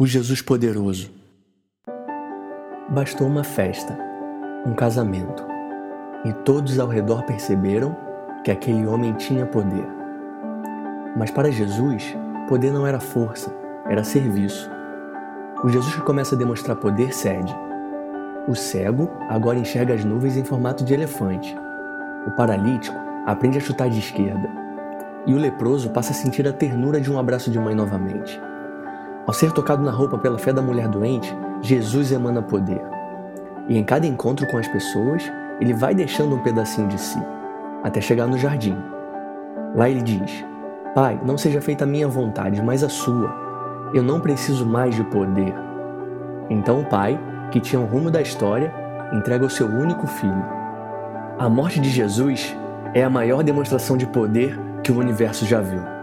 O Jesus Poderoso. Bastou uma festa, um casamento, e todos ao redor perceberam que aquele homem tinha poder. Mas para Jesus, poder não era força, era serviço. O Jesus que começa a demonstrar poder cede. O cego agora enxerga as nuvens em formato de elefante. O paralítico aprende a chutar de esquerda. E o leproso passa a sentir a ternura de um abraço de mãe novamente. Ao ser tocado na roupa pela fé da mulher doente, Jesus emana poder. E em cada encontro com as pessoas, ele vai deixando um pedacinho de si, até chegar no jardim. Lá ele diz: Pai, não seja feita a minha vontade, mas a sua. Eu não preciso mais de poder. Então o pai, que tinha o rumo da história, entrega o seu único filho. A morte de Jesus é a maior demonstração de poder que o universo já viu.